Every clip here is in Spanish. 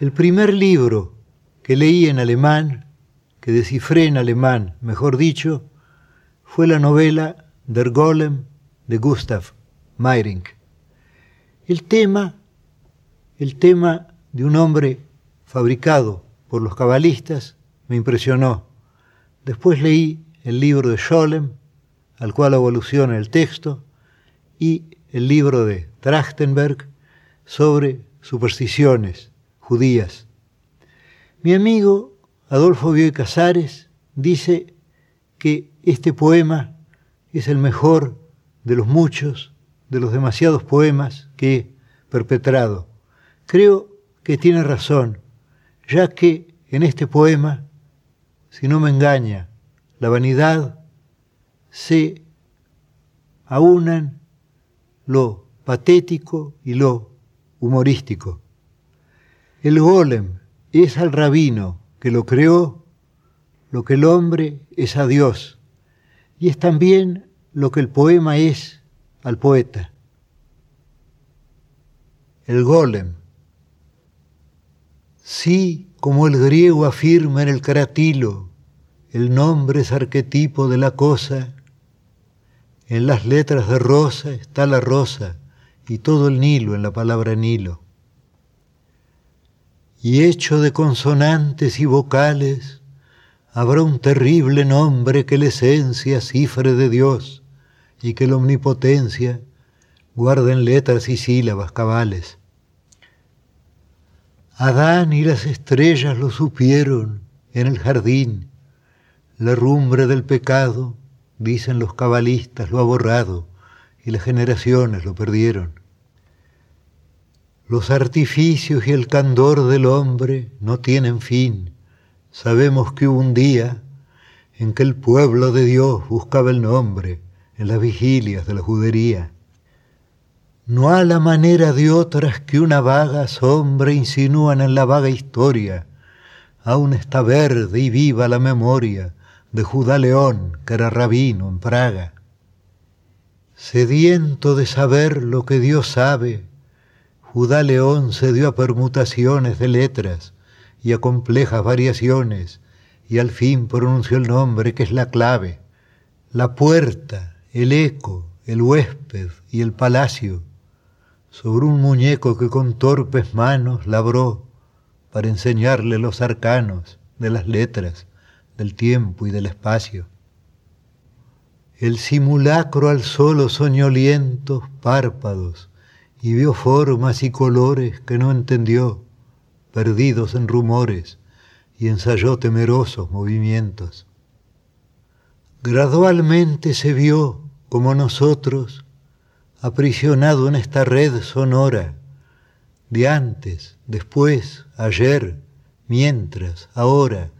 El primer libro que leí en alemán, que descifré en alemán, mejor dicho, fue la novela Der Golem de Gustav Meyrink. El tema, el tema de un hombre fabricado por los cabalistas me impresionó. Después leí el libro de Scholem, al cual evoluciona el texto, y el libro de Trachtenberg sobre supersticiones judías. Mi amigo Adolfo Bioy Casares dice que este poema es el mejor de los muchos, de los demasiados poemas que he perpetrado. Creo que tiene razón, ya que en este poema, si no me engaña, la vanidad se aunan lo patético y lo humorístico. El golem es al rabino que lo creó, lo que el hombre es a Dios, y es también lo que el poema es al poeta. El golem. Sí, como el griego afirma en el caratilo, el nombre es arquetipo de la cosa, en las letras de rosa está la rosa y todo el Nilo en la palabra Nilo y hecho de consonantes y vocales, habrá un terrible nombre que la esencia cifre de Dios y que la omnipotencia guarden letras y sílabas cabales. Adán y las estrellas lo supieron en el jardín, la rumbre del pecado, dicen los cabalistas, lo ha borrado y las generaciones lo perdieron. Los artificios y el candor del hombre no tienen fin. Sabemos que hubo un día en que el pueblo de Dios buscaba el nombre en las vigilias de la judería. No a la manera de otras que una vaga sombra insinúan en la vaga historia. Aún está verde y viva la memoria de Judá León, que era rabino en Praga. Sediento de saber lo que Dios sabe, Judá León se dio a permutaciones de letras y a complejas variaciones, y al fin pronunció el nombre que es la clave, la puerta, el eco, el huésped y el palacio, sobre un muñeco que con torpes manos labró para enseñarle los arcanos de las letras, del tiempo y del espacio. El simulacro alzó los soñolientos párpados, y vio formas y colores que no entendió, perdidos en rumores, y ensayó temerosos movimientos. Gradualmente se vio, como nosotros, aprisionado en esta red sonora, de antes, después, ayer, mientras, ahora,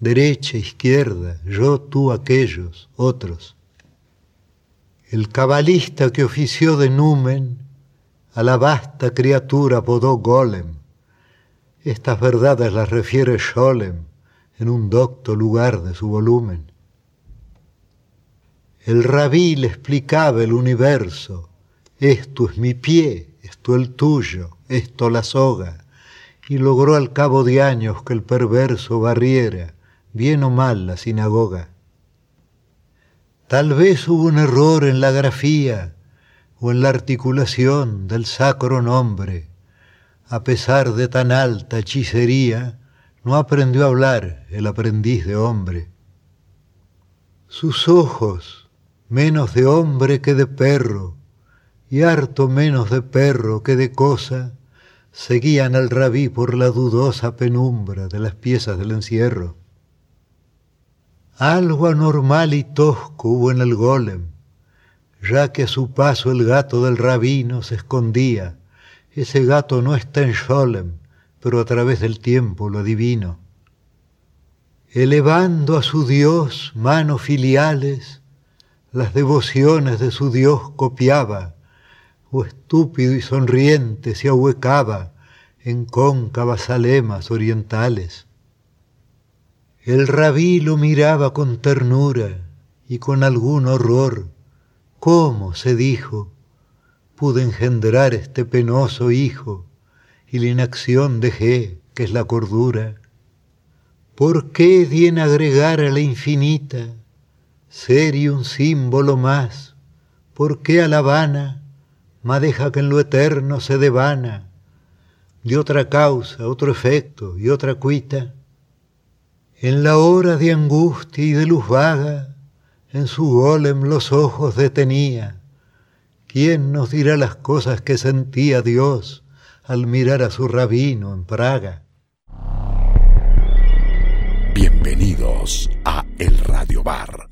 derecha, izquierda, yo, tú, aquellos, otros. El cabalista que ofició de numen a la vasta criatura apodó Golem. Estas verdades las refiere Scholem en un docto lugar de su volumen. El rabí le explicaba el universo, esto es mi pie, esto el tuyo, esto la soga, y logró al cabo de años que el perverso barriera, bien o mal, la sinagoga. Tal vez hubo un error en la grafía, o en la articulación del sacro nombre. A pesar de tan alta hechicería, no aprendió a hablar el aprendiz de hombre. Sus ojos, menos de hombre que de perro, y harto menos de perro que de cosa, seguían al rabí por la dudosa penumbra de las piezas del encierro. Algo anormal y tosco hubo en el golem, ya que a su paso el gato del rabino se escondía. Ese gato no está en Sholem, pero a través del tiempo lo adivino. Elevando a su Dios manos filiales, las devociones de su Dios copiaba, o estúpido y sonriente se ahuecaba en cóncavas alemas orientales. El rabí lo miraba con ternura y con algún horror, ¿Cómo, se dijo, pude engendrar este penoso hijo y la inacción dejé, que es la cordura. ¿Por qué di en agregar a la infinita ser y un símbolo más? ¿Por qué a la vana ma deja que en lo eterno se devana? De otra causa, otro efecto y otra cuita. En la hora de angustia y de luz vaga, en su golem los ojos detenía. ¿Quién nos dirá las cosas que sentía Dios al mirar a su rabino en Praga? Bienvenidos a El Radio Bar